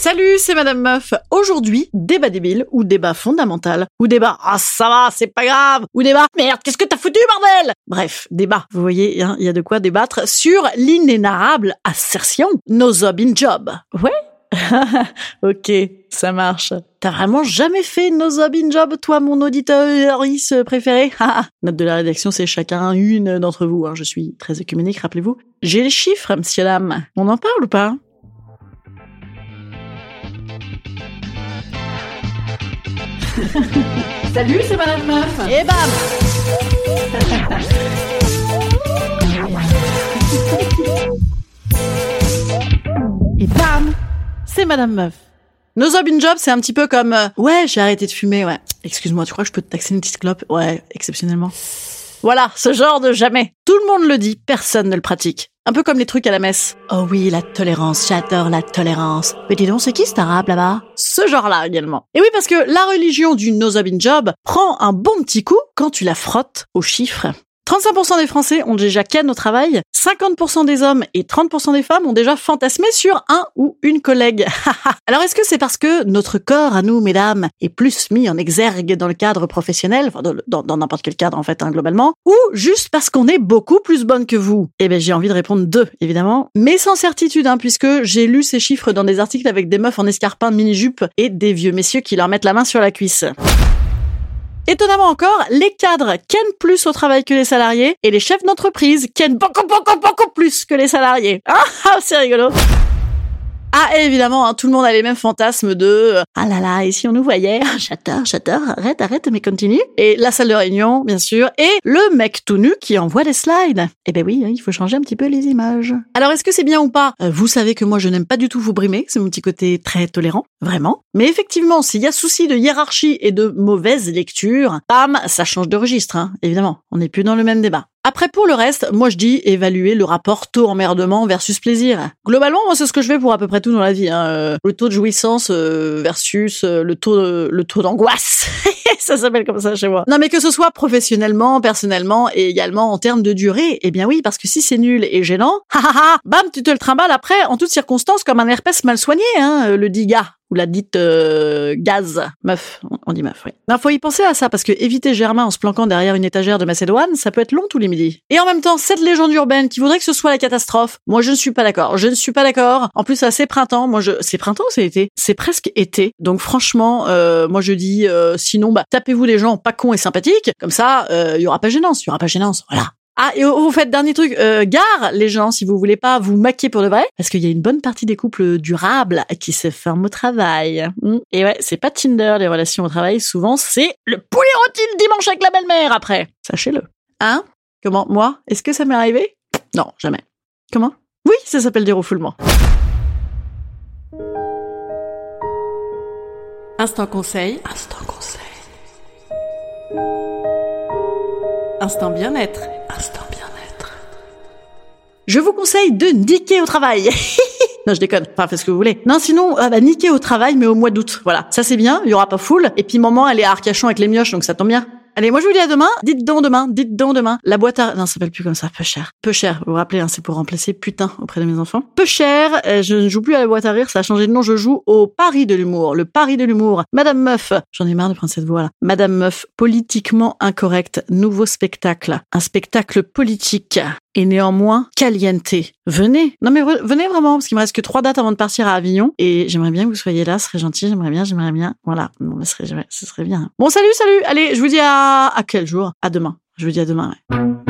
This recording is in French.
Salut, c'est Madame Meuf. Aujourd'hui, débat débile ou débat fondamental ou débat ah ça va, c'est pas grave ou débat merde, qu'est-ce que t'as foutu bordel? Bref, débat. Vous voyez, hein, il y a de quoi débattre sur l'inénarrable assertion no job in job. Ouais ok, ça marche. T'as vraiment jamais fait no job in job, toi, mon auditeur préféré? Note de la rédaction, c'est chacun une d'entre vous. Hein. Je suis très œcuménique, rappelez-vous. J'ai les chiffres, monsieur dame. On en parle ou pas? Salut, c'est Madame Meuf. Et bam Et bam C'est Madame Meuf. Nos job in job, c'est un petit peu comme euh, ouais, j'ai arrêté de fumer, ouais. Excuse-moi, tu crois que je peux te taxer une petite clope? Ouais, exceptionnellement. Voilà, ce genre de jamais. Tout le monde le dit, personne ne le pratique. Un peu comme les trucs à la messe. Oh oui, la tolérance, j'adore la tolérance. Mais dis donc, c'est qui cet arabe là-bas? Ce genre-là également. Et oui, parce que la religion du no job prend un bon petit coup quand tu la frottes aux chiffres. 35% des Français ont déjà ken au travail, 50% des hommes et 30% des femmes ont déjà fantasmé sur un ou une collègue. Alors est-ce que c'est parce que notre corps à nous, mesdames, est plus mis en exergue dans le cadre professionnel, enfin dans n'importe quel cadre en fait, hein, globalement, ou juste parce qu'on est beaucoup plus bonne que vous? Eh bien j'ai envie de répondre deux, évidemment, mais sans certitude, hein, puisque j'ai lu ces chiffres dans des articles avec des meufs en escarpin de mini-jupe et des vieux messieurs qui leur mettent la main sur la cuisse. Étonnamment encore, les cadres kennent plus au travail que les salariés et les chefs d'entreprise kennent beaucoup, beaucoup, beaucoup plus que les salariés. Ah, ah c'est rigolo. Ah, évidemment, hein, tout le monde a les mêmes fantasmes de euh, ah là là, et si on nous voyait, j'adore, j'adore, arrête, arrête, mais continue. Et la salle de réunion, bien sûr, et le mec tout nu qui envoie des slides. Eh ben oui, hein, il faut changer un petit peu les images. Alors, est-ce que c'est bien ou pas? Euh, Vous savez que moi, je n'aime pas du tout vous brimer, c'est mon petit côté très tolérant, vraiment. Mais effectivement, s'il y a souci de hiérarchie et de mauvaise lecture, bam, ça change de registre, hein, évidemment. On n'est plus dans le même débat. Après, pour le reste, moi je dis évaluer le rapport taux-emmerdement versus plaisir. Globalement, moi c'est ce que je fais pour à peu près tout dans la vie. Hein. Le taux de jouissance euh, versus euh, le taux le taux d'angoisse. ça s'appelle comme ça chez moi. Non mais que ce soit professionnellement, personnellement et également en termes de durée, eh bien oui, parce que si c'est nul et gênant, bam, tu te le trimbales après en toutes circonstances comme un herpès mal soigné, hein, le dit gars ou la dite euh, gaz meuf, on dit meuf, oui. Il faut y penser à ça parce que éviter Germain en se planquant derrière une étagère de Macédoine, ça peut être long tous les midis. Et en même temps, cette légende urbaine qui voudrait que ce soit la catastrophe, moi je ne suis pas d'accord. Je ne suis pas d'accord. En plus, c'est printemps. Moi, je, c'est printemps, c'est été? C'est presque été. Donc franchement, euh, moi je dis, euh, sinon, bah tapez-vous des gens pas cons et sympathiques. Comme ça, il y aura pas gênance. Il y aura pas gênance. Voilà. Ah, et vous faites dernier truc, euh, gare les gens si vous voulez pas vous maquiller pour de vrai, parce qu'il y a une bonne partie des couples durables qui se forment au travail. Hmm. Et ouais, c'est pas Tinder les relations au travail, souvent c'est le poulet rôti le dimanche avec la belle-mère après. Sachez-le. Hein? Comment? Moi? Est-ce que ça m'est arrivé? Non, jamais. Comment? Oui, ça s'appelle du refoulement. Instant conseil. Instant conseil. Instant bien-être. Instant bien-être. Je vous conseille de niquer au travail. non, je déconne. Enfin, faites ce que vous voulez. Non, sinon, ah bah, niquer au travail, mais au mois d'août. Voilà. Ça, c'est bien. Il y aura pas foule. Et puis, maman, elle est à Arcachon avec les mioches, donc ça tombe bien. Allez, moi je vous dis à demain. Dites donc demain, dites donc demain. La boîte à... Non, ça s'appelle plus comme ça, peu cher. Peu cher, vous vous rappelez, hein, c'est pour remplacer putain auprès de mes enfants. Peu cher, euh, je ne joue plus à la boîte à rire, ça a changé de nom, je joue au Paris de l'humour. Le Paris de l'humour. Madame Meuf, j'en ai marre de prendre cette voix là. Madame Meuf, politiquement incorrect, nouveau spectacle. Un spectacle politique et néanmoins caliente. Venez. Non mais venez vraiment parce qu'il me reste que trois dates avant de partir à Avignon et j'aimerais bien que vous soyez là, ce serait gentil, j'aimerais bien, j'aimerais bien. Voilà, bon, ce serait, ce serait bien. Bon, salut, salut. Allez, je vous dis à à quel jour? À demain. Je vous dis à demain. ouais.